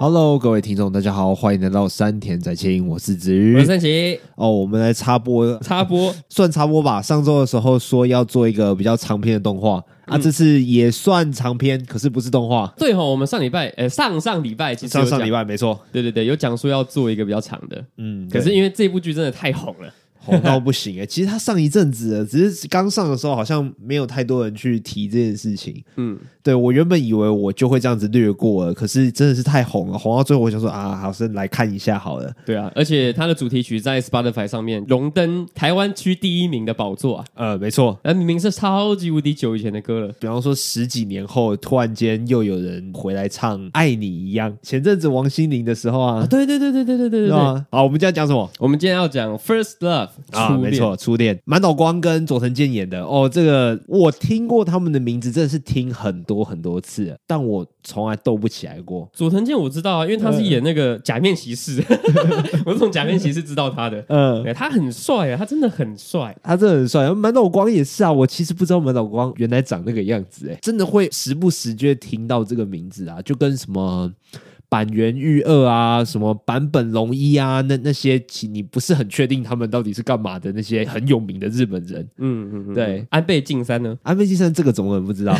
Hello，各位听众，大家好，欢迎来到山田在切音，我是子瑜，我是三奇。哦，我们来插播，插播 算插播吧。上周的时候说要做一个比较长篇的动画、嗯、啊，这次也算长篇，可是不是动画。对哈、哦，我们上礼拜，呃，上上礼拜其实上上礼拜没错，对对对，有讲说要做一个比较长的，嗯，可是因为这部剧真的太红了。红到不行哎、欸！其实他上一阵子，只是刚上的时候好像没有太多人去提这件事情。嗯，对，我原本以为我就会这样子略过了，可是真的是太红了，红到最后我想说啊，好生来看一下好了。对啊，而且他的主题曲在 Spotify 上面荣登台湾区第一名的宝座啊！呃，没错，那明明是超级无敌久以前的歌了。比方说十几年后，突然间又有人回来唱《爱你一样》。前阵子王心凌的时候啊，啊对对对对对对对对，对。好，我们今天讲什么？我们今天要讲 First Love 啊，没错。初恋，满岛光跟佐藤健演的哦，这个我听过他们的名字，真的是听很多很多次，但我从来斗不起来过。佐藤健我知道啊，因为他是演那个假面骑士，我是从假面骑士知道他的。嗯，他很帅啊，他真的很帅，他真的很帅。满岛光也是啊，我其实不知道满岛光原来长那个样子，哎，真的会时不时就会听到这个名字啊，就跟什么。坂垣裕二啊，什么坂本龙一啊，那那些其你不是很确定他们到底是干嘛的那些很有名的日本人，嗯嗯，嗯对，安倍晋三呢？安倍晋三这个怎么不知道？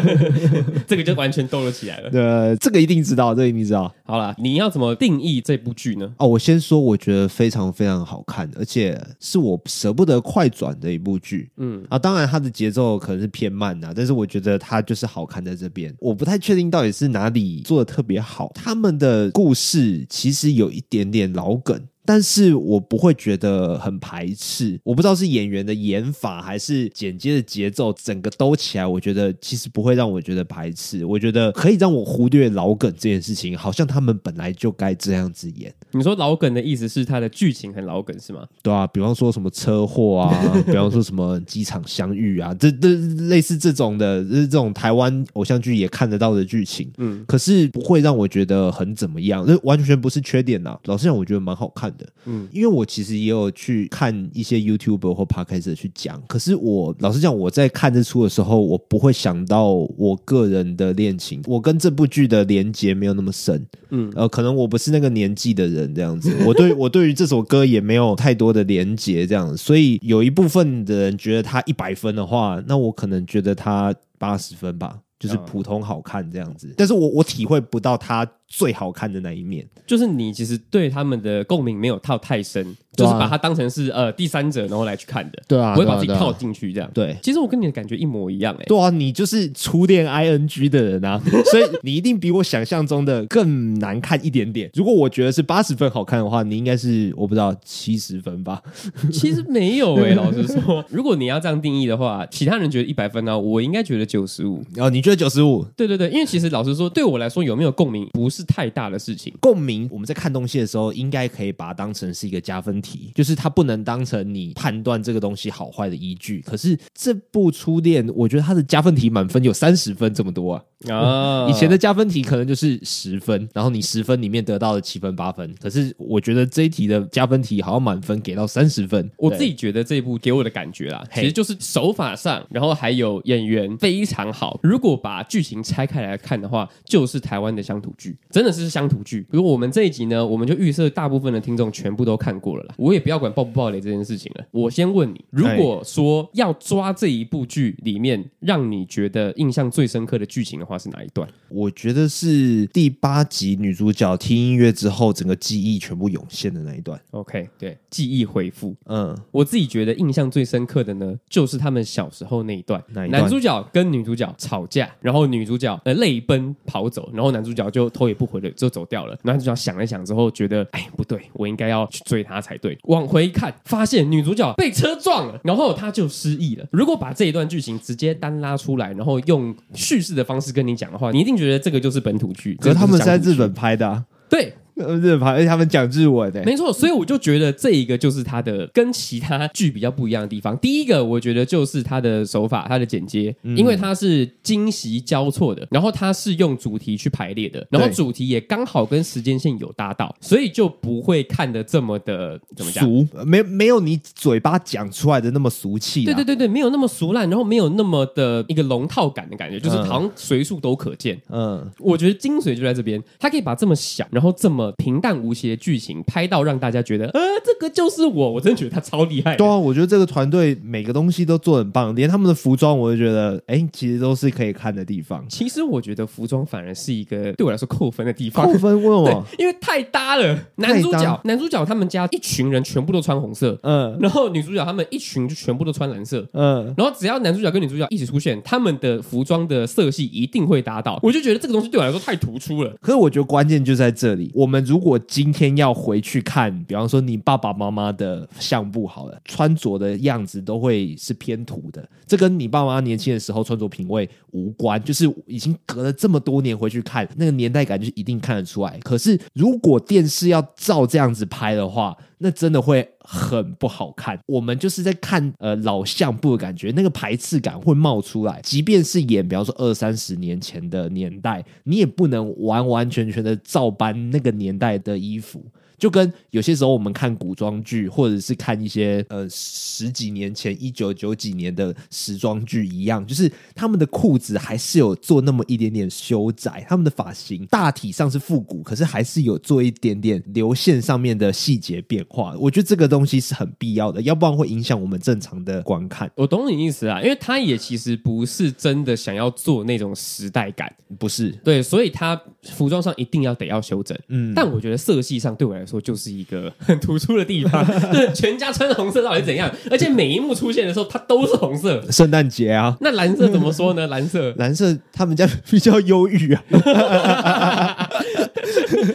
这个就完全斗了起来了。对，这个一定知道，这个一定知道。好了，你要怎么定义这部剧呢？哦，我先说，我觉得非常非常好看，而且是我舍不得快转的一部剧。嗯啊，当然它的节奏可能是偏慢呐，但是我觉得它就是好看在这边。我不太确定到底是哪里做的特别好。他们的故事其实有一点点老梗。但是我不会觉得很排斥，我不知道是演员的演法还是剪接的节奏，整个兜起来，我觉得其实不会让我觉得排斥。我觉得可以让我忽略老梗这件事情，好像他们本来就该这样子演。你说老梗的意思是他的剧情很老梗是吗？对啊，比方说什么车祸啊，比方说什么机场相遇啊，这这类似这种的，这种台湾偶像剧也看得到的剧情，嗯，可是不会让我觉得很怎么样，这完全不是缺点呐。老实讲，我觉得蛮好看的。嗯，因为我其实也有去看一些 YouTuber 或 Podcaster 去讲，可是我老实讲，我在看这出的时候，我不会想到我个人的恋情，我跟这部剧的连接没有那么深。嗯，呃，可能我不是那个年纪的人这样子，我对我对于这首歌也没有太多的连接这样子，所以有一部分的人觉得他一百分的话，那我可能觉得他八十分吧，就是普通好看这样子，但是我我体会不到他。最好看的那一面，就是你其实对他们的共鸣没有套太深，啊、就是把它当成是呃第三者，然后来去看的，对啊，不会把自己套进去这样。对，其实我跟你的感觉一模一样、欸，哎，对啊，你就是初恋 ing 的人啊，所以你一定比我想象中的更难看一点点。如果我觉得是八十分好看的话，你应该是我不知道七十分吧？其实没有哎、欸，老实说，如果你要这样定义的话，其他人觉得一百分呢、啊，我应该觉得九十五。然后你觉得九十五？对对对，因为其实老实说，对我来说有没有共鸣不是太大的事情。共鸣，我们在看东西的时候，应该可以把它当成是一个加分题，就是它不能当成你判断这个东西好坏的依据。可是这部初恋，我觉得它的加分题满分有三十分这么多啊！啊，以前的加分题可能就是十分，然后你十分里面得到了七分八分。可是我觉得这一题的加分题好像满分给到三十分。我自己觉得这一部给我的感觉啦，其实就是手法上，然后还有演员非常好。如果把剧情拆开来看的话，就是台湾的乡土剧，真的是乡土剧。比如我们这一集呢，我们就预设大部分的听众全部都看过了啦。我也不要管爆不爆雷这件事情了。我先问你，如果说要抓这一部剧里面让你觉得印象最深刻的剧情的话，是哪一段？我觉得是第八集女主角听音乐之后，整个记忆全部涌现的那一段。OK，对，记忆恢复。嗯，我自己觉得印象最深刻的呢，就是他们小时候那一段，哪一段？男主角跟女主角吵架，然后女主角呃泪奔跑走，然后男主角就头也不回来就走掉了。男主角想了想之后，觉得哎不对，我应该要去追她才对。往回看，发现女主角被车撞了，然后他就失忆了。如果把这一段剧情直接单拉出来，然后用叙事的方式跟你讲的话，你一定觉得这个就是本土剧。可是他们是在日本拍的啊。对。日牌，而且他们讲日文的，没错。所以我就觉得这一个就是他的跟其他剧比较不一样的地方。第一个，我觉得就是他的手法，他的剪接，因为他是惊喜交错的，然后他是用主题去排列的，然后主题也刚好跟时间线有搭到，所以就不会看得这么的怎么讲俗，没没有你嘴巴讲出来的那么俗气。对对对对，没有那么俗烂，然后没有那么的一个龙套感的感觉，就是好像随处都可见。嗯，我觉得精髓就在这边，他可以把这么小，然后这么平淡无奇的剧情拍到让大家觉得，呃，这个就是我，我真的觉得他超厉害。对啊，我觉得这个团队每个东西都做很棒，连他们的服装，我就觉得，哎，其实都是可以看的地方。其实我觉得服装反而是一个对我来说扣分的地方。扣分？为什么？因为太搭了。男主角，男主角他们家一群人全部都穿红色，嗯，然后女主角他们一群就全部都穿蓝色，嗯，然后只要男主角跟女主角一起出现，他们的服装的色系一定会搭到。我就觉得这个东西对我来说太突出了。可是我觉得关键就在这里。我们如果今天要回去看，比方说你爸爸妈妈的相簿好了，穿着的样子都会是偏土的。这跟你爸妈年轻的时候穿着品味无关，就是已经隔了这么多年回去看，那个年代感就一定看得出来。可是如果电视要照这样子拍的话，那真的会很不好看。我们就是在看呃老相簿的感觉，那个排斥感会冒出来。即便是演，比方说二三十年前的年代，你也不能完完全全的照搬那个年代的衣服。就跟有些时候我们看古装剧，或者是看一些呃十几年前一九九几年的时装剧一样，就是他们的裤子还是有做那么一点点修窄，他们的发型大体上是复古，可是还是有做一点点流线上面的细节变化。我觉得这个东西是很必要的，要不然会影响我们正常的观看。我懂你意思啊，因为他也其实不是真的想要做那种时代感，不是对，所以他服装上一定要得要修整。嗯，但我觉得色系上对我来说。说就是一个很突出的地方，对，全家穿红色到底怎样？而且每一幕出现的时候，它都是红色。圣诞节啊，那蓝色怎么说呢？蓝色，蓝色，他们家比较忧郁啊。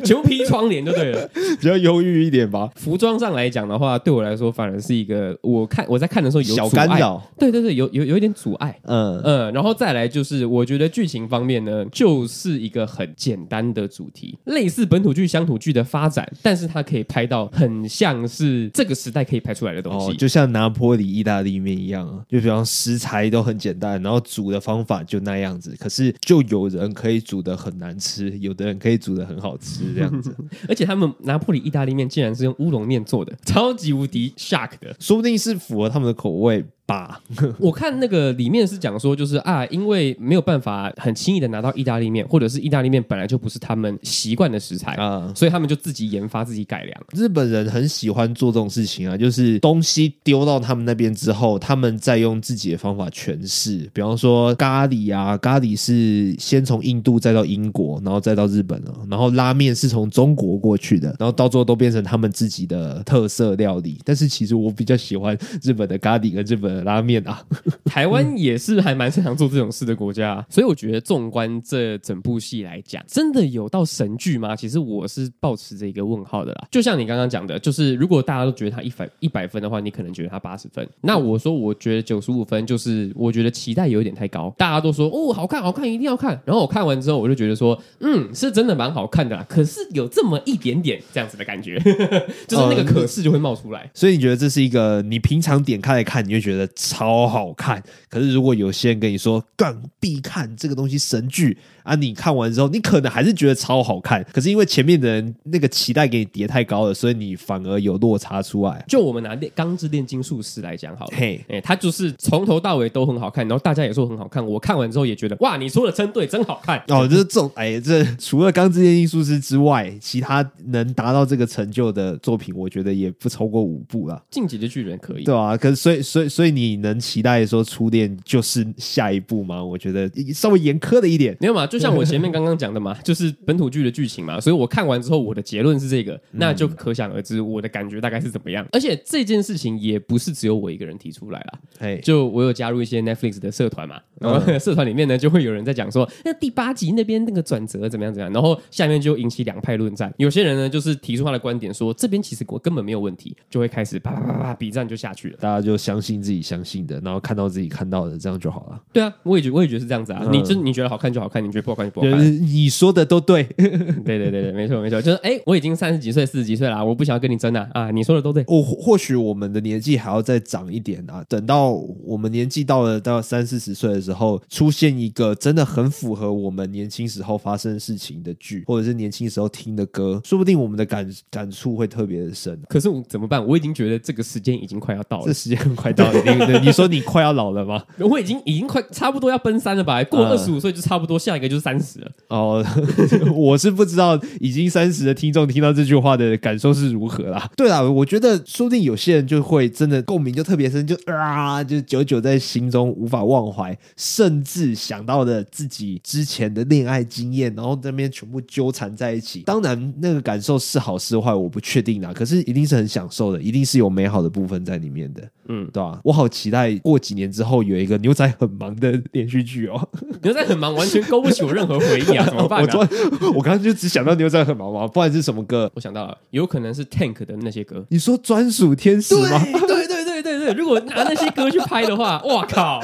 全部披窗帘就对了，比较忧郁一点吧。服装上来讲的话，对我来说反而是一个，我看我在看的时候有小干扰，对对对，有有有一点阻碍。嗯嗯，然后再来就是，我觉得剧情方面呢，就是一个很简单的主题，类似本土剧、乡土剧的发展，但是它可以拍到很像是这个时代可以拍出来的东西，哦、就像拿坡里意大利面一样啊，就比方食材都很简单，然后煮的方法就那样子，可是就有人可以煮的很难吃，有的人可以煮的很好吃。是这样子，而且他们拿破里意大利面竟然是用乌龙面做的，超级无敌 shock 的，说不定是符合他们的口味。吧，我看那个里面是讲说，就是啊，因为没有办法很轻易的拿到意大利面，或者是意大利面本来就不是他们习惯的食材啊，所以他们就自己研发、自己改良。日本人很喜欢做这种事情啊，就是东西丢到他们那边之后，他们再用自己的方法诠释。比方说咖喱啊，咖喱是先从印度再到英国，然后再到日本了，然后拉面是从中国过去的，然后到最后都变成他们自己的特色料理。但是其实我比较喜欢日本的咖喱跟日本。拉面啊，台湾也是还蛮擅长做这种事的国家，所以我觉得纵观这整部戏来讲，真的有到神剧吗？其实我是抱持着一个问号的啦。就像你刚刚讲的，就是如果大家都觉得他一百一百分的话，你可能觉得他八十分。那我说我觉得九十五分，就是我觉得期待有一点太高。大家都说哦，好看好看，一定要看。然后我看完之后，我就觉得说，嗯，是真的蛮好看的啦。可是有这么一点点这样子的感觉，就是那个可是就会冒出来。所以你觉得这是一个你平常点开来看，你就觉得。超好看，可是如果有些人跟你说“干必看这个东西神剧”。啊！你看完之后，你可能还是觉得超好看，可是因为前面的人那个期待给你叠太高了，所以你反而有落差出来。就我们拿《钢之炼金术师》来讲好了，嘿，哎，他就是从头到尾都很好看，然后大家也说很好看。我看完之后也觉得，哇，你说的真对，真好看哦！就是这种，哎，这除了《钢之炼金术师》之外，其他能达到这个成就的作品，我觉得也不超过五部了。进击的巨人可以，对啊，可是所以所以所以你能期待说《初恋》就是下一步吗？我觉得稍微严苛了一点，没有嘛？就像我前面刚刚讲的嘛，就是本土剧的剧情嘛，所以我看完之后，我的结论是这个，那就可想而知我的感觉大概是怎么样。而且这件事情也不是只有我一个人提出来啦，嘿，就我有加入一些 Netflix 的社团嘛，然后社团里面呢就会有人在讲说，那第八集那边那个转折怎么样怎么样，然后下面就引起两派论战。有些人呢就是提出他的观点说，这边其实我根本没有问题，就会开始啪啪啪啪比战就下去了，大家就相信自己相信的，然后看到自己看到的，这样就好了。对啊，我也觉我也觉得是这样子啊。嗯、你就你觉得好看就好看，你觉得不好看就不好看。你说的都对，对对对对，没错没错，就是哎，我已经三十几岁、四十几岁了，我不想要跟你争了啊，啊！你说的都对。我或许我们的年纪还要再长一点啊，等到我们年纪到了到三四十岁的时候，出现一个真的很符合我们年轻时候发生事情的剧，或者是年轻时候听的歌，说不定我们的感感触会特别的深。可是我怎么办？我已经觉得这个时间已经快要到了，这时间很快到了。你你说你快要老了吗？我已经已经快差不多要奔三了吧？过二十五岁就差不多，下一个就是三十了。哦，我是不知道已经三十的听众听到这句话的感受是如何啦。对啦，我觉得说不定有些人就会真的共鸣就特别深，就啊，就久久在心中无法忘怀，甚至想到了自己之前的恋爱经验，然后那边全部纠缠在一起。当然，那个感受是好是坏，我不确定啦。可是一定是很享受的，一定是有美好的部分在里面的。嗯，对吧？我好期待过几年之后有一个牛仔很忙的连续剧哦。牛仔很忙，完全勾不起我任何回忆啊！怎么办、啊？我我刚刚就只想到牛仔很忙嘛，不然是什么歌？我想到了，有可能是 Tank 的那些歌。你说专属天使吗？对对对对对对！如果拿那些歌去拍的话，哇靠！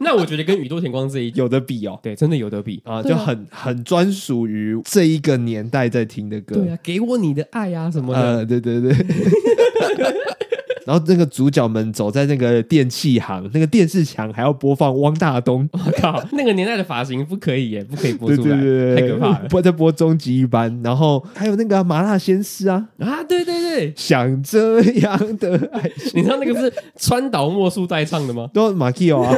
那我觉得跟宇多田光这一有的比哦。对，真的有得比啊！就很很专属于这一个年代在听的歌。对啊，给我你的爱啊什么的。呃，对对对。然后那个主角们走在那个电器行，那个电视墙还要播放汪大东。我靠，那个年代的发型不可以耶，不可以播出来，对对对对，太可怕了。播在播终极一班，然后还有那个麻辣鲜师啊啊，对对对，想这样的爱情，你知道那个是川岛茉树代唱的吗？都马 K 哦啊。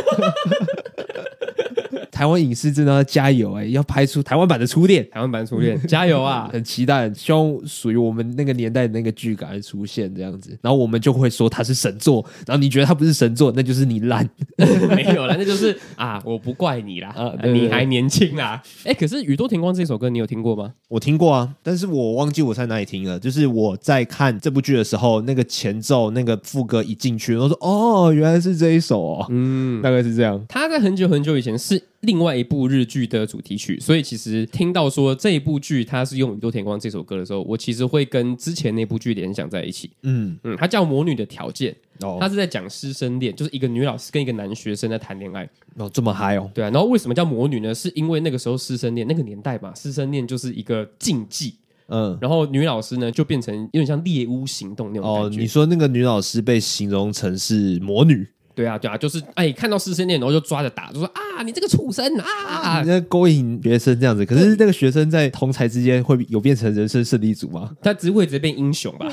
台湾影视真的要加油哎、欸！要拍出台湾版的初恋，台湾版的初恋，加油啊！很期待，希望属于我们那个年代的那个剧赶快出现这样子，然后我们就会说它是神作，然后你觉得它不是神作，那就是你烂，没有了，那就是啊，我不怪你啦，啊，你还年轻啦。哎、欸，可是宇多田光这首歌你有听过吗？我听过啊，但是我忘记我在哪里听了。就是我在看这部剧的时候，那个前奏那个副歌一进去，我说哦，原来是这一首哦，嗯，大概是这样。他在很久很久以前是。另外一部日剧的主题曲，所以其实听到说这一部剧它是用宇多田光这首歌的时候，我其实会跟之前那部剧联想在一起。嗯嗯，它叫《魔女的条件》，哦，它是在讲师生恋，就是一个女老师跟一个男学生在谈恋爱。哦，这么嗨哦？对啊。然后为什么叫魔女呢？是因为那个时候师生恋那个年代嘛，师生恋就是一个禁忌。嗯，然后女老师呢就变成有点像猎巫行动那种感觉。哦，你说那个女老师被形容成是魔女？对啊，对啊，就是哎，看到师生恋，然后就抓着打，就说啊，你这个畜生啊！你在勾引学生这样子，可是那个学生在同才之间会有变成人生胜利组吗？他只会直接变英雄吧？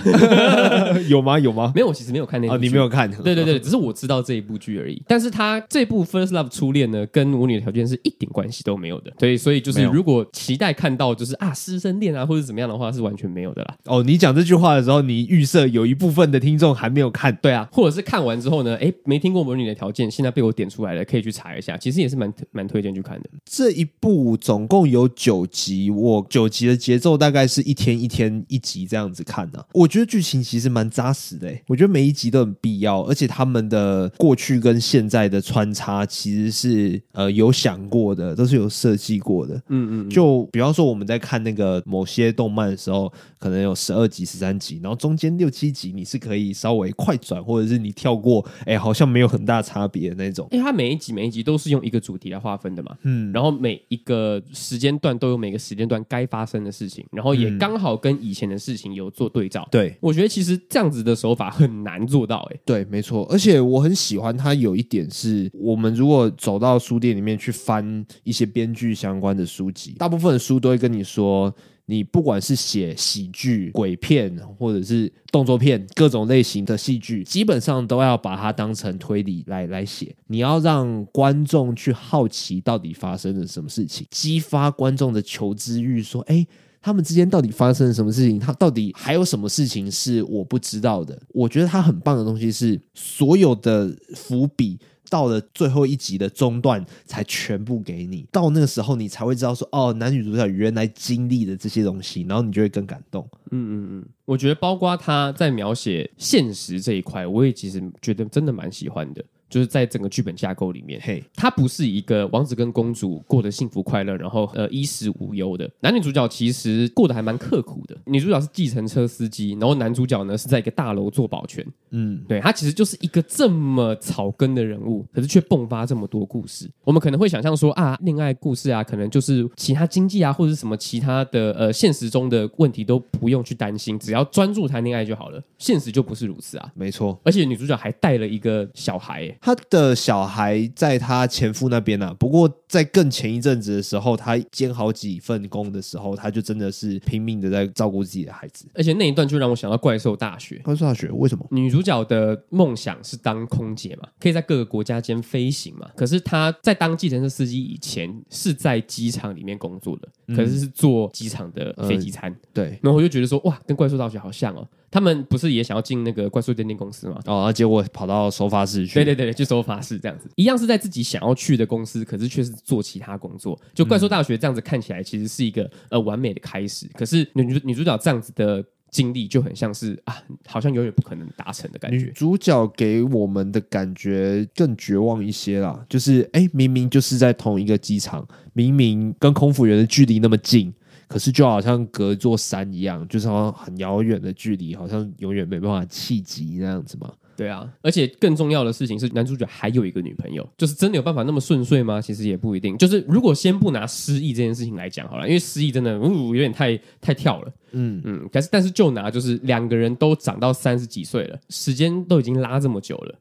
有吗？有吗？没有，我其实没有看那部你没有看？对对对，只是我知道这一部剧而已。但是他这部《First Love》初恋呢，跟舞女的条件是一点关系都没有的。对，所以就是如果期待看到就是啊师生恋啊或者怎么样的话，是完全没有的啦。哦，你讲这句话的时候，你预设有一部分的听众还没有看，对啊，或者是看完之后呢，哎，没听过魔女的条件。现在被我点出来了，可以去查一下。其实也是蛮蛮推荐去看的。这一部总共有九集，我九集的节奏大概是一天一天一集这样子看的、啊。我觉得剧情其实蛮扎实的、欸，我觉得每一集都很必要，而且他们的过去跟现在的穿插其实是呃有想过的，都是有设计过的。嗯，嗯嗯，就比方说我们在看那个某些动漫的时候，可能有十二集、十三集，然后中间六七集你是可以稍微快转，或者是你跳过，哎、欸，好像没有很大差别。别的那种，因为它每一集每一集都是用一个主题来划分的嘛，嗯，然后每一个时间段都有每个时间段该发生的事情，然后也刚好跟以前的事情有做对照。对，我觉得其实这样子的手法很难做到，欸，哎，对，没错，而且我很喜欢它有一点是，我们如果走到书店里面去翻一些编剧相关的书籍，大部分的书都会跟你说。你不管是写喜剧、鬼片，或者是动作片，各种类型的戏剧，基本上都要把它当成推理来来写。你要让观众去好奇到底发生了什么事情，激发观众的求知欲，说：“哎，他们之间到底发生了什么事情？他到底还有什么事情是我不知道的？”我觉得他很棒的东西是所有的伏笔。到了最后一集的中段，才全部给你。到那个时候，你才会知道说，哦，男女主角原来经历的这些东西，然后你就会更感动。嗯嗯嗯，我觉得包括他在描写现实这一块，我也其实觉得真的蛮喜欢的。就是在整个剧本架构里面，嘿，他不是一个王子跟公主过得幸福快乐，然后呃衣食无忧的。男女主角其实过得还蛮刻苦的。女主角是计程车司机，然后男主角呢是在一个大楼做保全。嗯，对，他其实就是一个这么草根的人物，可是却迸发这么多故事。我们可能会想象说啊，恋爱故事啊，可能就是其他经济啊，或者是什么其他的呃现实中的问题都不用去担心，只要专注谈恋爱就好了。现实就不是如此啊，没错。而且女主角还带了一个小孩，她的小孩在她前夫那边呢、啊。不过在更前一阵子的时候，她兼好几份工的时候，她就真的是拼命的在照顾自己的孩子。而且那一段就让我想到怪兽大学。怪兽大学为什么？女主角的梦想是当空姐嘛，可以在各个国家间飞行嘛。可是她在当计程车司机以前是在机场里面工作的，嗯、可是是坐机场的飞机餐。嗯、对，然后我就觉得说，哇，跟怪兽大学好像哦。他们不是也想要进那个怪兽电电公司吗？哦，结果跑到收发室去。对对对，去收发室这样子，一样是在自己想要去的公司，可是却是做其他工作。就怪兽大学这样子看起来，其实是一个呃完美的开始。可是女女主角这样子的经历，就很像是啊，好像永远不可能达成的感觉。女主角给我们的感觉更绝望一些啦，就是哎，明明就是在同一个机场，明明跟空服员的距离那么近。可是就好像隔座山一样，就是好像很遥远的距离，好像永远没办法企及那样子嘛。对啊，而且更重要的事情是，男主角还有一个女朋友，就是真的有办法那么顺遂吗？其实也不一定。就是如果先不拿失忆这件事情来讲好了，因为失忆真的，呜，有点太太跳了。嗯嗯，但是但是就拿就是两个人都长到三十几岁了，时间都已经拉这么久了。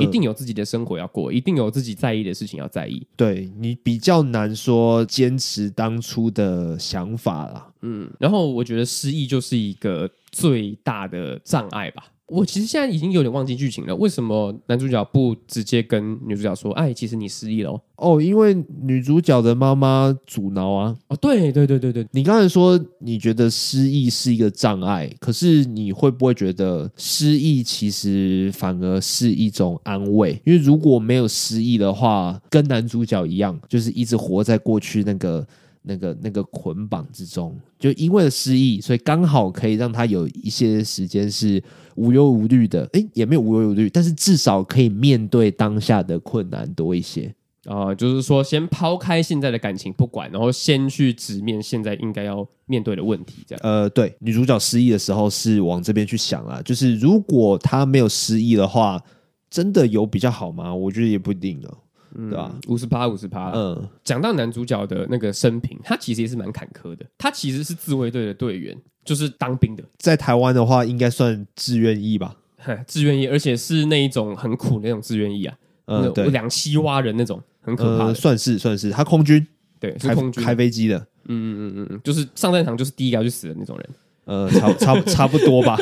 一定有自己的生活要过，一定有自己在意的事情要在意。对，你比较难说坚持当初的想法啦。嗯，然后我觉得失忆就是一个最大的障碍吧。我其实现在已经有点忘记剧情了，为什么男主角不直接跟女主角说：“哎，其实你失忆了哦？”哦，因为女主角的妈妈阻挠啊。哦，对对对对对，你刚才说你觉得失忆是一个障碍，可是你会不会觉得失忆其实反而是一种安慰？因为如果没有失忆的话，跟男主角一样，就是一直活在过去那个。那个那个捆绑之中，就因为了失忆，所以刚好可以让他有一些时间是无忧无虑的。诶，也没有无忧无虑，但是至少可以面对当下的困难多一些啊、呃。就是说，先抛开现在的感情不管，然后先去直面现在应该要面对的问题。这样，呃，对，女主角失忆的时候是往这边去想啊。就是如果她没有失忆的话，真的有比较好吗？我觉得也不一定呢。嗯、对吧？五十趴，五十趴。嗯，讲到男主角的那个生平，他其实也是蛮坎坷的。他其实是自卫队的队员，就是当兵的。在台湾的话，应该算志愿役吧？志愿役，而且是那一种很苦的那种志愿役啊。嗯，对，两栖蛙人那种，很可怕、呃。算是算是，他空军，对，是空军开，开飞机的。嗯嗯嗯嗯，就是上战场就是第一个要去死的那种人。呃，差差差不多吧。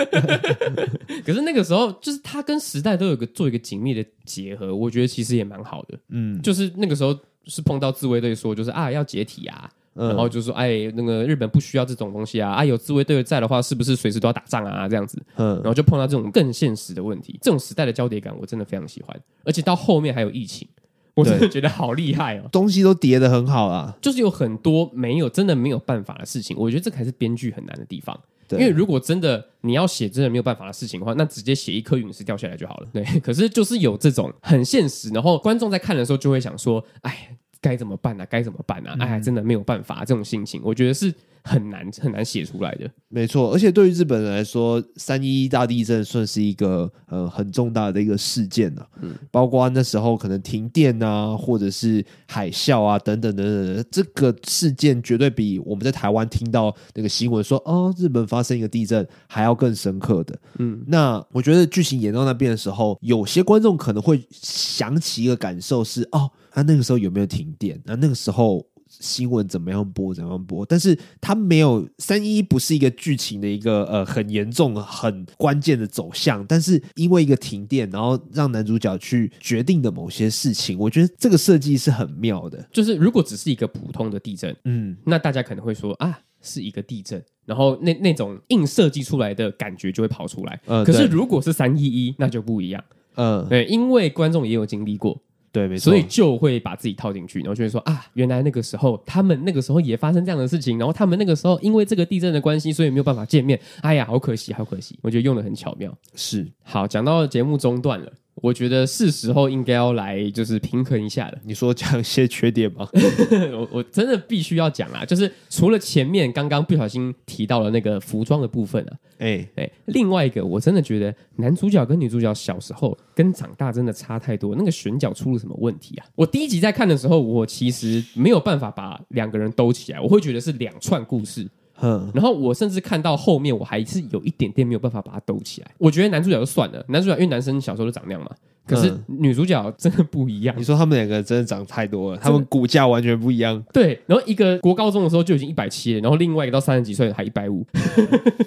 可是那个时候，就是他跟时代都有个做一个紧密的结合，我觉得其实也蛮好的。嗯，就是那个时候是碰到自卫队说，就是啊要解体啊，嗯、然后就说哎那个日本不需要这种东西啊，啊有自卫队在的话，是不是随时都要打仗啊这样子？嗯，然后就碰到这种更现实的问题，这种时代的交叠感我真的非常喜欢，而且到后面还有疫情。我真的觉得好厉害哦，东西都叠的很好啊，就是有很多没有真的没有办法的事情，我觉得这才是编剧很难的地方。因为如果真的你要写真的没有办法的事情的话，那直接写一颗陨石掉下来就好了。对，可是就是有这种很现实，然后观众在看的时候就会想说：“哎，该怎么办呢？该怎么办呢？哎，真的没有办法，这种心情，我觉得是。”很难很难写出来的，没错。而且对于日本人来说，三一一大地震算是一个呃很重大的一个事件啊。嗯，包括那时候可能停电啊，或者是海啸啊等等等等，这个事件绝对比我们在台湾听到那个新闻说哦日本发生一个地震还要更深刻的。嗯，那我觉得剧情演到那边的时候，有些观众可能会想起一个感受是哦，那、啊、那个时候有没有停电？那、啊、那个时候。新闻怎么样播怎么样播，但是它没有三一不是一个剧情的一个呃很严重很关键的走向，但是因为一个停电，然后让男主角去决定的某些事情，我觉得这个设计是很妙的。就是如果只是一个普通的地震，嗯，那大家可能会说啊是一个地震，然后那那种硬设计出来的感觉就会跑出来。嗯，可是如果是三一一，那就不一样。嗯，对，因为观众也有经历过。对，没错，所以就会把自己套进去，然后就会说啊，原来那个时候他们那个时候也发生这样的事情，然后他们那个时候因为这个地震的关系，所以没有办法见面。哎呀，好可惜，好可惜。我觉得用的很巧妙。是，好，讲到节目中断了。我觉得是时候应该要来就是平衡一下了。你说讲一些缺点吗？我我真的必须要讲啊，就是除了前面刚刚不小心提到了那个服装的部分啊，哎哎、另外一个我真的觉得男主角跟女主角小时候跟长大真的差太多，那个选角出了什么问题啊？我第一集在看的时候，我其实没有办法把两个人兜起来，我会觉得是两串故事。嗯，然后我甚至看到后面，我还是有一点点没有办法把它兜起来。我觉得男主角就算了，男主角因为男生小时候都长那样嘛，可是女主角真的不一样。你说他们两个真的长太多了，他们骨架完全不一样。对，然后一个国高中的时候就已经一百七了，然后另外一个到三十几岁还一百五，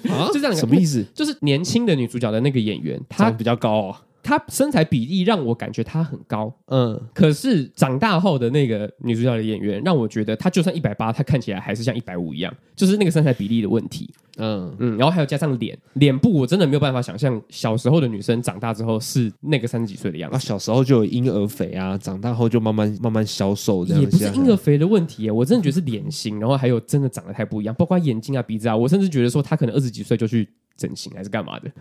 啊 就这样。什么意思？就是年轻的女主角的那个演员，她比较高哦。她身材比例让我感觉她很高，嗯，可是长大后的那个女主角的演员让我觉得她就算一百八，她看起来还是像一百五一样，就是那个身材比例的问题，嗯嗯，然后还有加上脸脸部，我真的没有办法想象小时候的女生长大之后是那个三十几岁的样子。啊，小时候就有婴儿肥啊，长大后就慢慢慢慢消瘦这样。也不是婴儿肥的问题，我真的觉得是脸型，然后还有真的长得太不一样，包括眼睛啊、鼻子啊，我甚至觉得说她可能二十几岁就去。整形还是干嘛的？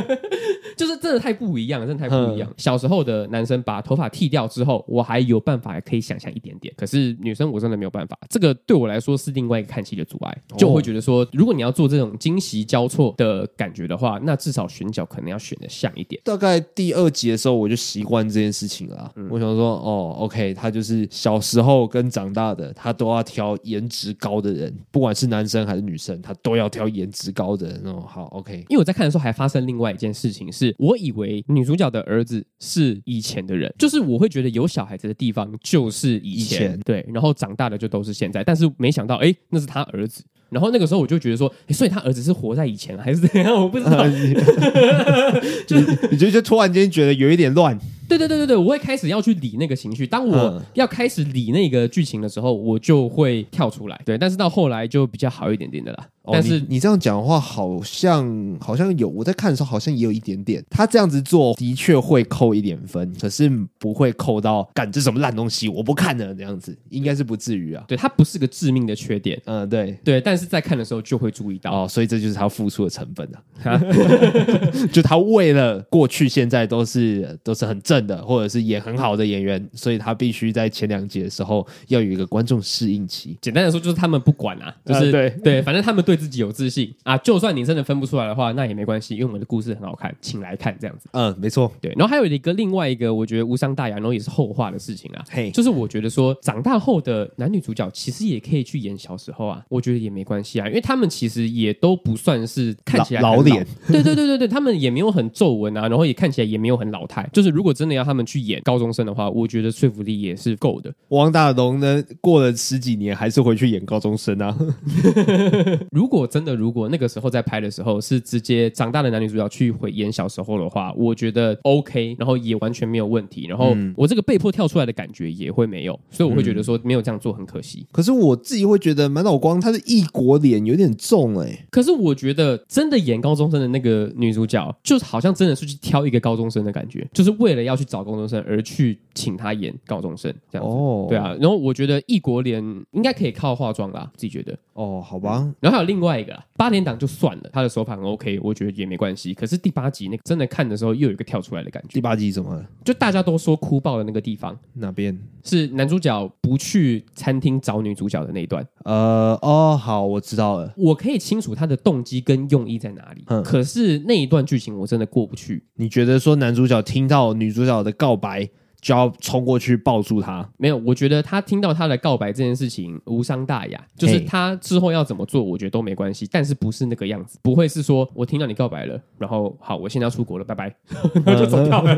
就是真的太不一样，真的太不一样。小时候的男生把头发剃掉之后，我还有办法可以想象一点点。可是女生我真的没有办法，这个对我来说是另外一个看戏的阻碍。就会觉得说，如果你要做这种惊喜交错的感觉的话，那至少选角可能要选的像一点。大概第二集的时候，我就习惯这件事情了。嗯、我想说，哦，OK，他就是小时候跟长大的，他都要挑颜值高的人，不管是男生还是女生，他都要挑颜值高的人哦。好。OK，因为我在看的时候还发生另外一件事情，是我以为女主角的儿子是以前的人，就是我会觉得有小孩子的地方就是以前，以前对，然后长大的就都是现在，但是没想到，哎，那是他儿子。然后那个时候我就觉得说，所以他儿子是活在以前还是怎样？我不知道，就 你就就突然间觉得有一点乱。对对对对对，我会开始要去理那个情绪。当我要开始理那个剧情的时候，我就会跳出来。对，但是到后来就比较好一点点的啦。哦、但是你，你这样讲的话，好像好像有我在看的时候，好像也有一点点。他这样子做的确会扣一点分，可是不会扣到干这什么烂东西，我不看了这样子，应该是不至于啊。对，它不是个致命的缺点。嗯，对对，但是在看的时候就会注意到哦，所以这就是他付出的成本啊。就他为了过去现在都是都是很正的，或者是演。很好的演员，所以他必须在前两集的时候要有一个观众适应期。简单的说，就是他们不管啊，就是、呃、对对，反正他们对自己有自信啊。就算你真的分不出来的话，那也没关系，因为我们的故事很好看，请来看这样子。嗯，没错，对。然后还有一个另外一个，我觉得无伤大雅，然后也是后话的事情啊。嘿，就是我觉得说，长大后的男女主角其实也可以去演小时候啊，我觉得也没关系啊，因为他们其实也都不算是看起来老，老脸。对对对对对，他们也没有很皱纹啊，然后也看起来也没有很老态。就是如果真的要他们去演高中生的话，我觉得说服力也是够的。王大龙呢，过了十几年还是回去演高中生啊。如果真的，如果那个时候在拍的时候是直接长大的男女主角去回演小时候的话，我觉得 OK，然后也完全没有问题。然后我这个被迫跳出来的感觉也会没有，所以我会觉得说没有这样做很可惜。可是我自己会觉得满脑光他的异国脸有点重哎、欸。可是我觉得真的演高中生的那个女主角，就好像真的是去挑一个高中生的感觉，就是为了要去找高中生而去请。他演高中生这样子，哦，对啊，然后我觉得异国脸应该可以靠化妆啦，自己觉得哦，好吧。然后还有另外一个八点档就算了，他的手法很 OK，我觉得也没关系。可是第八集那个真的看的时候又有一个跳出来的感觉。第八集怎么了？就大家都说哭爆的那个地方，哪边？是男主角不去餐厅找女主角的那一段。呃，哦，好，我知道了。我可以清楚他的动机跟用意在哪里，嗯，可是那一段剧情我真的过不去。你觉得说男主角听到女主角的告白？就要冲过去抱住他？没有，我觉得他听到他的告白这件事情无伤大雅，就是他之后要怎么做，我觉得都没关系。但是不是那个样子，不会是说我听到你告白了，然后好，我现在要出国了，拜拜，然后就走掉了。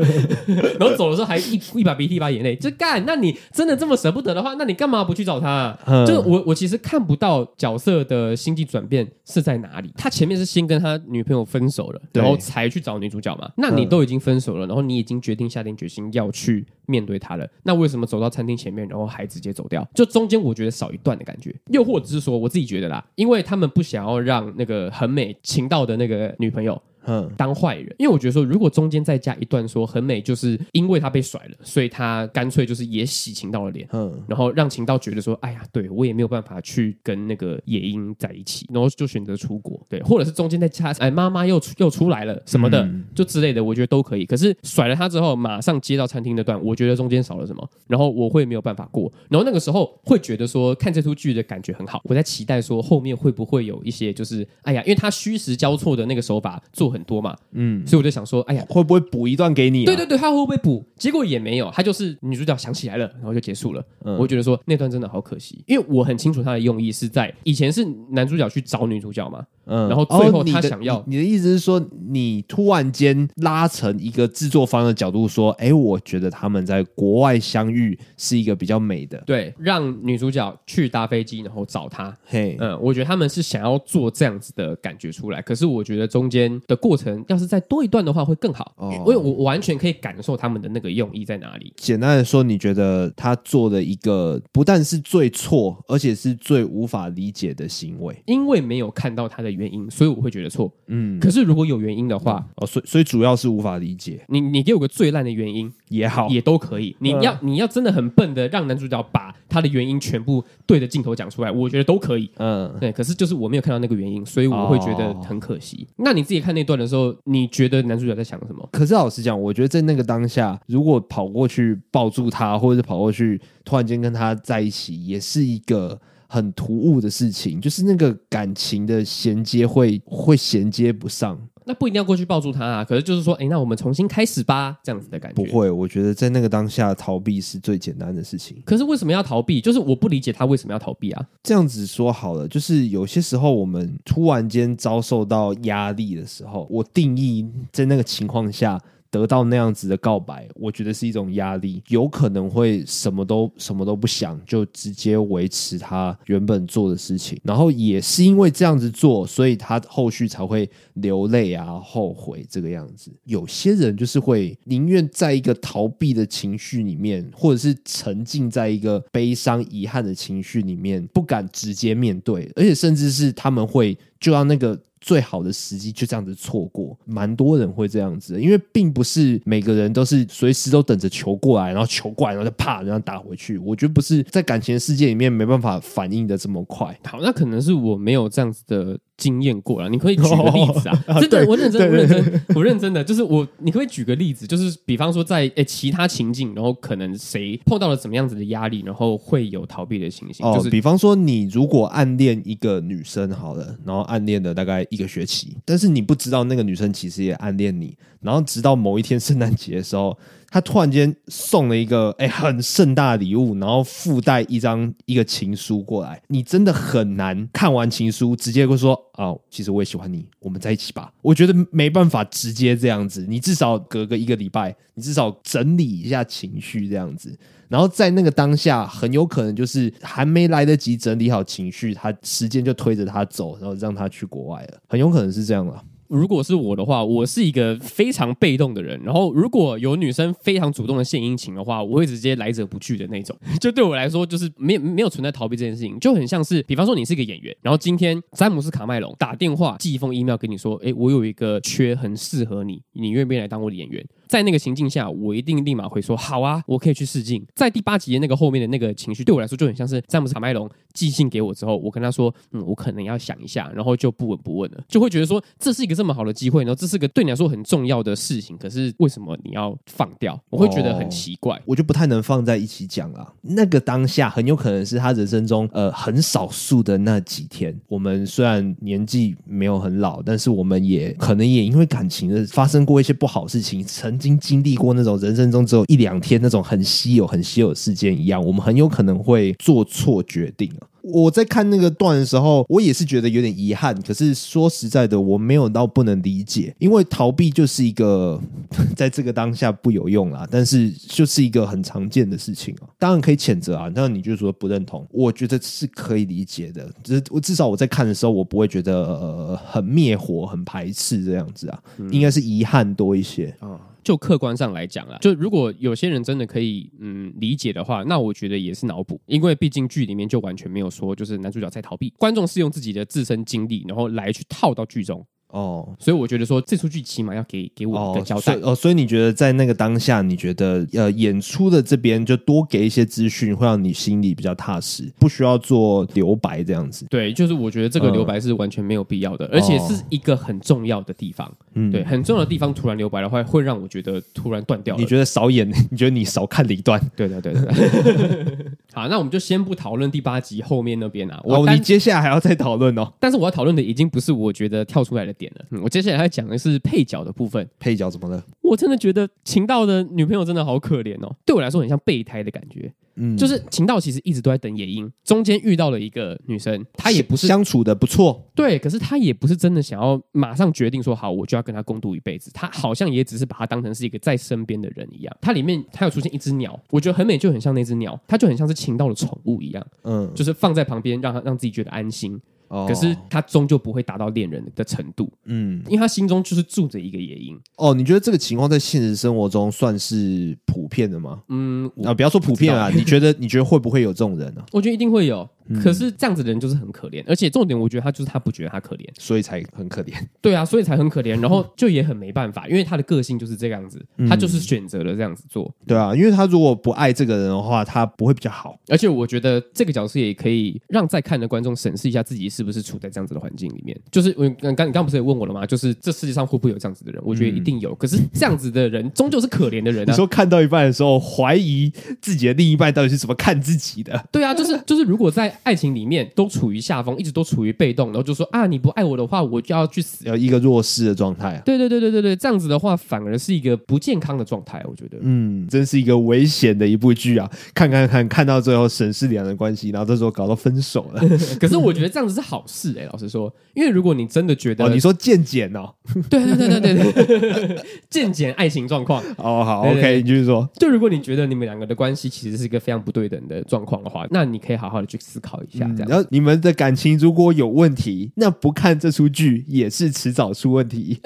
然后走的时候还一一把鼻涕一把眼泪，就干。那你真的这么舍不得的话，那你干嘛不去找他啊？就是我我其实看不到角色的心境转变是在哪里。他前面是先跟他女朋友分手了，然后才去找女主角嘛。那你都已经分手了，然后你已经决定下定决心要去。面对他了，那为什么走到餐厅前面，然后还直接走掉？就中间我觉得少一段的感觉，又或者是说我自己觉得啦，因为他们不想要让那个很美情到的那个女朋友。嗯，当坏人。因为我觉得说，如果中间再加一段说很美，就是因为他被甩了，所以他干脆就是也洗情道的脸，嗯，然后让情道觉得说，哎呀，对我也没有办法去跟那个野樱在一起，然后就选择出国，对，或者是中间再加，哎，妈妈又又出来了什么的，嗯、就之类的，我觉得都可以。可是甩了他之后，马上接到餐厅那段，我觉得中间少了什么，然后我会没有办法过，然后那个时候会觉得说看这出剧的感觉很好，我在期待说后面会不会有一些就是，哎呀，因为他虚实交错的那个手法做很多嘛，嗯，所以我就想说，哎呀，会不会补一段给你、啊？对对对，他会不会补？结果也没有，他就是女主角想起来了，然后就结束了。嗯，我觉得说那段真的好可惜，因为我很清楚他的用意是在以前是男主角去找女主角嘛，嗯，然后最后他想要，哦、你，的你的意思是说，你突然间拉成一个制作方的角度说，哎，我觉得他们在国外相遇是一个比较美的，对，让女主角去搭飞机然后找他，嘿，嗯，我觉得他们是想要做这样子的感觉出来，可是我觉得中间的过程要是再多一段的话会更好，哦，因为我完全可以感受他们的那个用意在哪里。简单的说，你觉得他做的一个不但是最错，而且是最无法理解的行为，因为没有看到他的原因，所以我会觉得错。嗯，可是如果有原因的话，哦，所以所以主要是无法理解。你你给我个最烂的原因也好，也都可以。你要你要真的很笨的让男主角把他的原因全部对着镜头讲出来，我觉得都可以。嗯，对。可是就是我没有看到那个原因，所以我会觉得很可惜。哦，那你自己看那段的时候，你觉得男主角在想什么？可是老实讲，我觉得在那个当下，如果跑过去抱住他，或者是跑过去突然间跟他在一起，也是一个很突兀的事情，就是那个感情的衔接会会衔接不上。那不一定要过去抱住他啊，可是就是说，哎，那我们重新开始吧，这样子的感觉。不会，我觉得在那个当下逃避是最简单的事情。可是为什么要逃避？就是我不理解他为什么要逃避啊。这样子说好了，就是有些时候我们突然间遭受到压力的时候，我定义在那个情况下。得到那样子的告白，我觉得是一种压力，有可能会什么都什么都不想，就直接维持他原本做的事情。然后也是因为这样子做，所以他后续才会流泪啊、后悔这个样子。有些人就是会宁愿在一个逃避的情绪里面，或者是沉浸在一个悲伤、遗憾的情绪里面，不敢直接面对，而且甚至是他们会就让那个。最好的时机就这样子错过，蛮多人会这样子，因为并不是每个人都是随时都等着球过来，然后球过来，然后就啪，然后打回去。我觉得不是在感情世界里面没办法反应的这么快。好，那可能是我没有这样子的。经验过了，你可以举个例子啊！真的，我认真，我认真，我认真的，就是我，你可以举个例子，就是比方说在诶其他情境，然后可能谁碰到了怎么样子的压力，然后会有逃避的情形。哦，就是比方说你如果暗恋一个女生好了，然后暗恋了大概一个学期，但是你不知道那个女生其实也暗恋你，然后直到某一天圣诞节的时候。他突然间送了一个哎、很盛大的礼物，然后附带一张一个情书过来，你真的很难看完情书直接会说哦，其实我也喜欢你，我们在一起吧。我觉得没办法直接这样子，你至少隔个一个礼拜，你至少整理一下情绪这样子，然后在那个当下，很有可能就是还没来得及整理好情绪，他时间就推着他走，然后让他去国外了，很有可能是这样了。如果是我的话，我是一个非常被动的人。然后，如果有女生非常主动的献殷勤的话，我会直接来者不拒的那种。就对我来说，就是没没有存在逃避这件事情，就很像是，比方说你是一个演员，然后今天詹姆斯卡麦隆打电话寄一封 email 给你说，诶，我有一个缺很适合你，你愿不愿意来当我的演员？在那个情境下，我一定立马会说好啊，我可以去试镜。在第八集的那个后面的那个情绪，对我来说就很像是詹姆斯卡麦隆寄信给我之后，我跟他说，嗯，我可能要想一下，然后就不闻不问了，就会觉得说这是一个这么好的机会，然后这是个对你来说很重要的事情，可是为什么你要放掉？我会觉得很奇怪，我就不太能放在一起讲啊。那个当下很有可能是他人生中呃很少数的那几天。我们虽然年纪没有很老，但是我们也可能也因为感情的发生过一些不好事情，曾。经经历过那种人生中只有一两天那种很稀有、很稀有的事件一样，我们很有可能会做错决定啊。我在看那个段的时候，我也是觉得有点遗憾。可是说实在的，我没有到不能理解，因为逃避就是一个 在这个当下不有用啦，但是就是一个很常见的事情啊。当然可以谴责啊，那你就说不认同，我觉得是可以理解的。只是我至少我在看的时候，我不会觉得呃很灭火、很排斥这样子啊，应该是遗憾多一些啊。就客观上来讲啊，就如果有些人真的可以嗯理解的话，那我觉得也是脑补，因为毕竟剧里面就完全没有说就是男主角在逃避，观众是用自己的自身经历，然后来去套到剧中。哦，所以我觉得说这出剧起码要给给我一个交代哦。所以你觉得在那个当下，你觉得呃演出的这边就多给一些资讯，会让你心里比较踏实，不需要做留白这样子。对，就是我觉得这个留白是完全没有必要的，而且是一个很重要的地方。嗯，对，很重要的地方突然留白的话，会让我觉得突然断掉。你觉得少演？你觉得你少看了一段？对对对对。好，那我们就先不讨论第八集后面那边啊。哦，你接下来还要再讨论哦。但是我要讨论的已经不是我觉得跳出来的点了。嗯，我接下来要讲的是配角的部分。配角怎么了？我真的觉得秦道的女朋友真的好可怜哦，对我来说很像备胎的感觉。嗯，就是秦道其实一直都在等野樱，中间遇到了一个女生，她也不是相处的不错，对，可是她也不是真的想要马上决定说好，我就要跟她共度一辈子。她好像也只是把她当成是一个在身边的人一样。它里面它有出现一只鸟，我觉得很美，就很像那只鸟，它就很像是秦道的宠物一样，嗯，就是放在旁边，让他让自己觉得安心。可是他终究不会达到恋人的程度，嗯，因为他心中就是住着一个野樱。哦，你觉得这个情况在现实生活中算是普遍的吗？嗯，啊，不要说普遍啊，你觉得你觉得会不会有这种人呢？我觉得一定会有。可是这样子的人就是很可怜，而且重点我觉得他就是他不觉得他可怜，所以才很可怜。对啊，所以才很可怜，然后就也很没办法，因为他的个性就是这样子，他就是选择了这样子做。对啊，因为他如果不爱这个人的话，他不会比较好。而且我觉得这个角色也可以让在看的观众审视一下自己是不是处在这样子的环境里面。就是我刚刚你刚不是也问我了吗？就是这世界上会不会有这样子的人？我觉得一定有。可是这样子的人终究是可怜的人啊。你说看到一半的时候，怀疑自己的另一半到底是怎么看自己的？对啊，就是就是如果在爱情里面。都处于下风，一直都处于被动，然后就说啊，你不爱我的话，我就要去死，呃一个弱势的状态啊。对对对对对对，这样子的话，反而是一个不健康的状态，我觉得。嗯，真是一个危险的一部剧啊！看看看，看到最后审视两人关系，然后这时候搞到分手了。可是我觉得这样子是好事哎、欸，老实说，因为如果你真的觉得，哦，你说渐减哦，对对对对对对，渐减爱情状况。哦，好，OK，你继续说。就如果你觉得你们两个的关系其实是一个非常不对等的状况的话，那你可以好好的去思考一下，这样。嗯你们的感情如果有问题，那不看这出剧也是迟早出问题。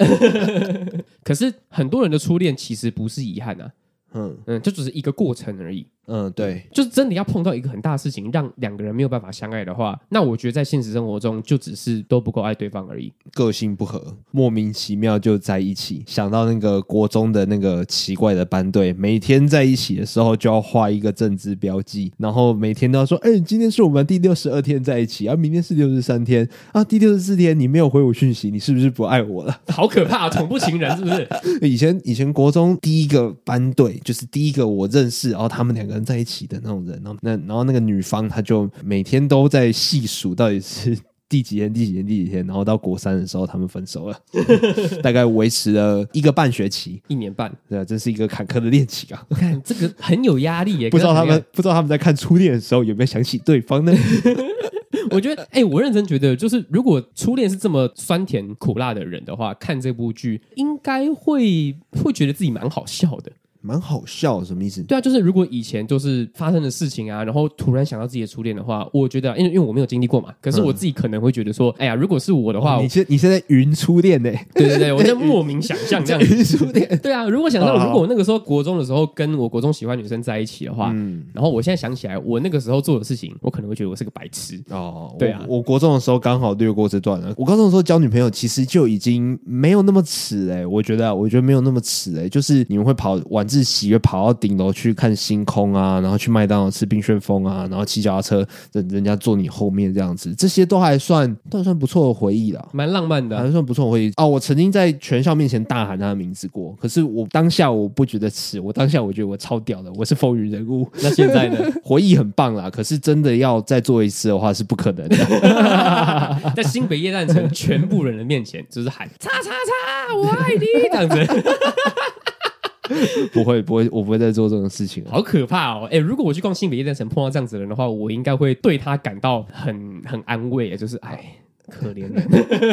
可是很多人的初恋其实不是遗憾啊，嗯嗯，这只是一个过程而已。嗯，对，就是真的要碰到一个很大的事情，让两个人没有办法相爱的话，那我觉得在现实生活中就只是都不够爱对方而已，个性不合，莫名其妙就在一起。想到那个国中的那个奇怪的班队，每天在一起的时候就要画一个政治标记，然后每天都要说：“哎，今天是我们第六十二天在一起，啊，明天是六十三天啊，第六十四天你没有回我讯息，你是不是不爱我了？” 好可怕，恐怖情人是不是？以前以前国中第一个班队就是第一个我认识，然后他们两个人在一起的那种人，然后那然后那个女方她就每天都在细数到底是第几天第几天第几天，然后到国三的时候他们分手了，大概维持了一个半学期，一年半，对啊，这是一个坎坷的恋情啊！看这个很有压力耶，不知道他们不知道他们在看初恋的时候有没有想起对方呢？我觉得，哎、欸，我认真觉得，就是如果初恋是这么酸甜苦辣的人的话，看这部剧应该会会觉得自己蛮好笑的。蛮好笑，什么意思？对啊，就是如果以前就是发生的事情啊，然后突然想到自己的初恋的话，我觉得，因为因为我没有经历过嘛，可是我自己可能会觉得说，哎呀，如果是我的话，哦、你现你现在云初恋呢？对对对，我在 莫名想象这样云初恋。对啊，如果想到如果我那个时候国中的时候跟我国中喜欢女生在一起的话，嗯，然后我现在想起来我那个时候做的事情，我可能会觉得我是个白痴哦。对啊，我，我国中的时候刚好略过这段了。我高中的时候交女朋友其实就已经没有那么迟哎，我觉得，我觉得没有那么迟哎，就是你们会跑晚自习跑。到顶楼去看星空啊，然后去麦当劳吃冰旋风啊，然后骑脚踏车，人人家坐你后面这样子，这些都还算都还算不错的回忆啦，蛮浪漫的，还算不错的回忆哦。我曾经在全校面前大喊他的名字过，可是我当下我不觉得耻，我当下我觉得我超屌的，我是风云人物。那现在呢？回忆很棒啦，可是真的要再做一次的话是不可能的，在新北夜战城全部人的面前就是喊叉叉叉，我爱你这样子。不会，不会，我不会再做这种事情。好可怕哦！哎，如果我去逛新北夜店城碰到这样子的人的话，我应该会对他感到很很安慰，就是哎，可怜人。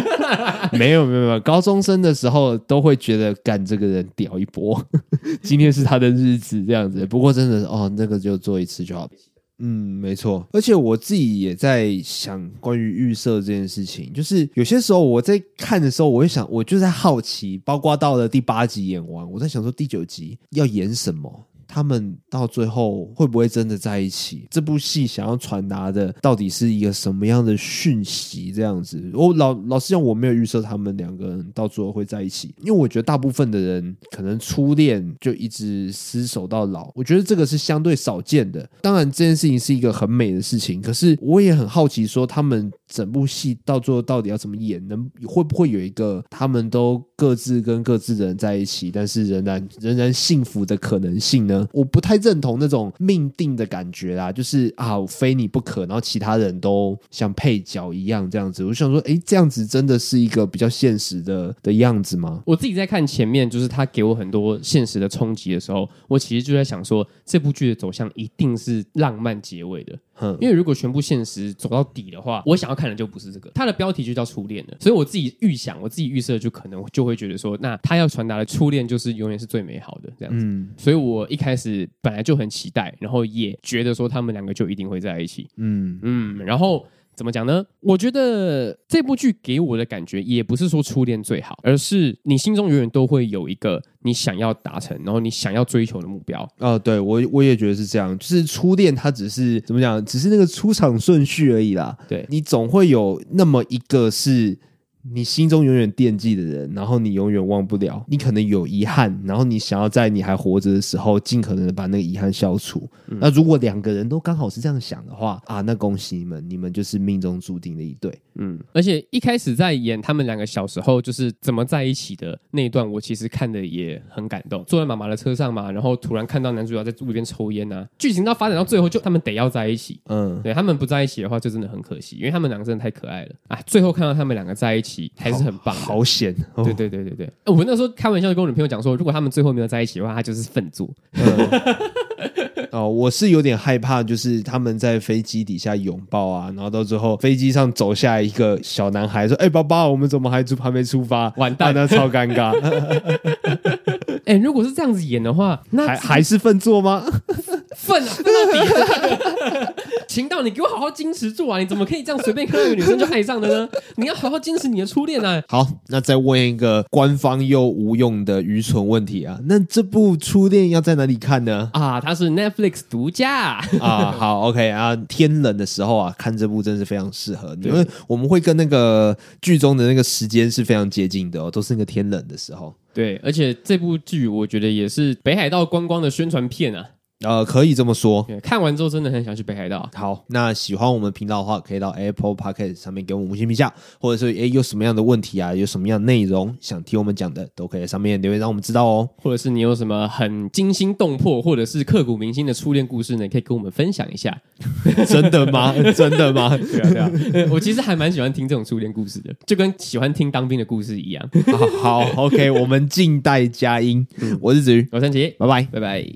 没有，没有，没有。高中生的时候都会觉得干这个人屌一波，今天是他的日子这样子。不过真的是哦，那个就做一次就好。嗯，没错，而且我自己也在想关于预设这件事情，就是有些时候我在看的时候，我会想，我就在好奇，包括到了第八集演完，我在想说第九集要演什么。他们到最后会不会真的在一起？这部戏想要传达的到底是一个什么样的讯息？这样子，我老老实讲，我没有预设他们两个人到最后会在一起，因为我觉得大部分的人可能初恋就一直厮守到老，我觉得这个是相对少见的。当然，这件事情是一个很美的事情，可是我也很好奇，说他们整部戏到最后到底要怎么演？能会不会有一个他们都各自跟各自的人在一起，但是仍然仍然幸福的可能性呢？我不太认同那种命定的感觉啦，就是啊，我非你不可，然后其他人都像配角一样这样子。我想说，哎，这样子真的是一个比较现实的的样子吗？我自己在看前面，就是他给我很多现实的冲击的时候，我其实就在想说，这部剧的走向一定是浪漫结尾的。因为如果全部现实走到底的话，我想要看的就不是这个。它的标题就叫初恋了，所以我自己预想，我自己预设就可能就会觉得说，那他要传达的初恋就是永远是最美好的这样子。嗯，所以我一开始本来就很期待，然后也觉得说他们两个就一定会在一起。嗯嗯，然后。怎么讲呢？我觉得这部剧给我的感觉也不是说初恋最好，而是你心中永远都会有一个你想要达成，然后你想要追求的目标。啊，对，我我也觉得是这样，就是初恋它只是怎么讲，只是那个出场顺序而已啦。对，你总会有那么一个是。你心中永远惦记的人，然后你永远忘不了，你可能有遗憾，然后你想要在你还活着的时候，尽可能的把那个遗憾消除。嗯、那如果两个人都刚好是这样想的话，啊，那恭喜你们，你们就是命中注定的一对。嗯，而且一开始在演他们两个小时候就是怎么在一起的那一段，我其实看的也很感动。坐在妈妈的车上嘛，然后突然看到男主角在路边抽烟啊，剧情到发展到最后，就他们得要在一起。嗯，对，他们不在一起的话，就真的很可惜，因为他们两个真的太可爱了啊。最后看到他们两个在一起，还是很棒。好险！哦、对对对对对，我那时候开玩笑就跟我女朋友讲说，如果他们最后没有在一起的话，他就是粪作。哦，我是有点害怕，就是他们在飞机底下拥抱啊，然后到最后飞机上走下来一个小男孩说：“哎、欸，爸爸，我们怎么还出还没出发？”完蛋，那超尴尬。哎、欸，如果是这样子演的话，那还还是粪座吗？粪啊，粪到底！秦道，你给我好好矜持住啊！你怎么可以这样随便看到一个女生就爱上的呢？你要好好矜持你的初恋啊！好，那再问一个官方又无用的愚蠢问题啊，那这部初恋要在哪里看呢？啊，它是 Netflix 独家啊。好，OK 啊，天冷的时候啊，看这部真是非常适合，因为我们会跟那个剧中的那个时间是非常接近的哦，都是那个天冷的时候。对，而且这部剧我觉得也是北海道观光的宣传片啊。呃，可以这么说。看完之后真的很想去北海道。好，那喜欢我们频道的话，可以到 Apple Podcast 上面给我们五星评价，或者是诶有什么样的问题啊，有什么样的内容想听我们讲的，都可以在上面留言让我们知道哦。或者是你有什么很惊心动魄，或者是刻骨铭心的初恋故事呢，可以跟我们分享一下。真的吗？真的吗？对啊，对啊。我其实还蛮喜欢听这种初恋故事的，就跟喜欢听当兵的故事一样。好，好，OK，我们静待佳音。我是子瑜，我是陈杰，拜拜，拜拜。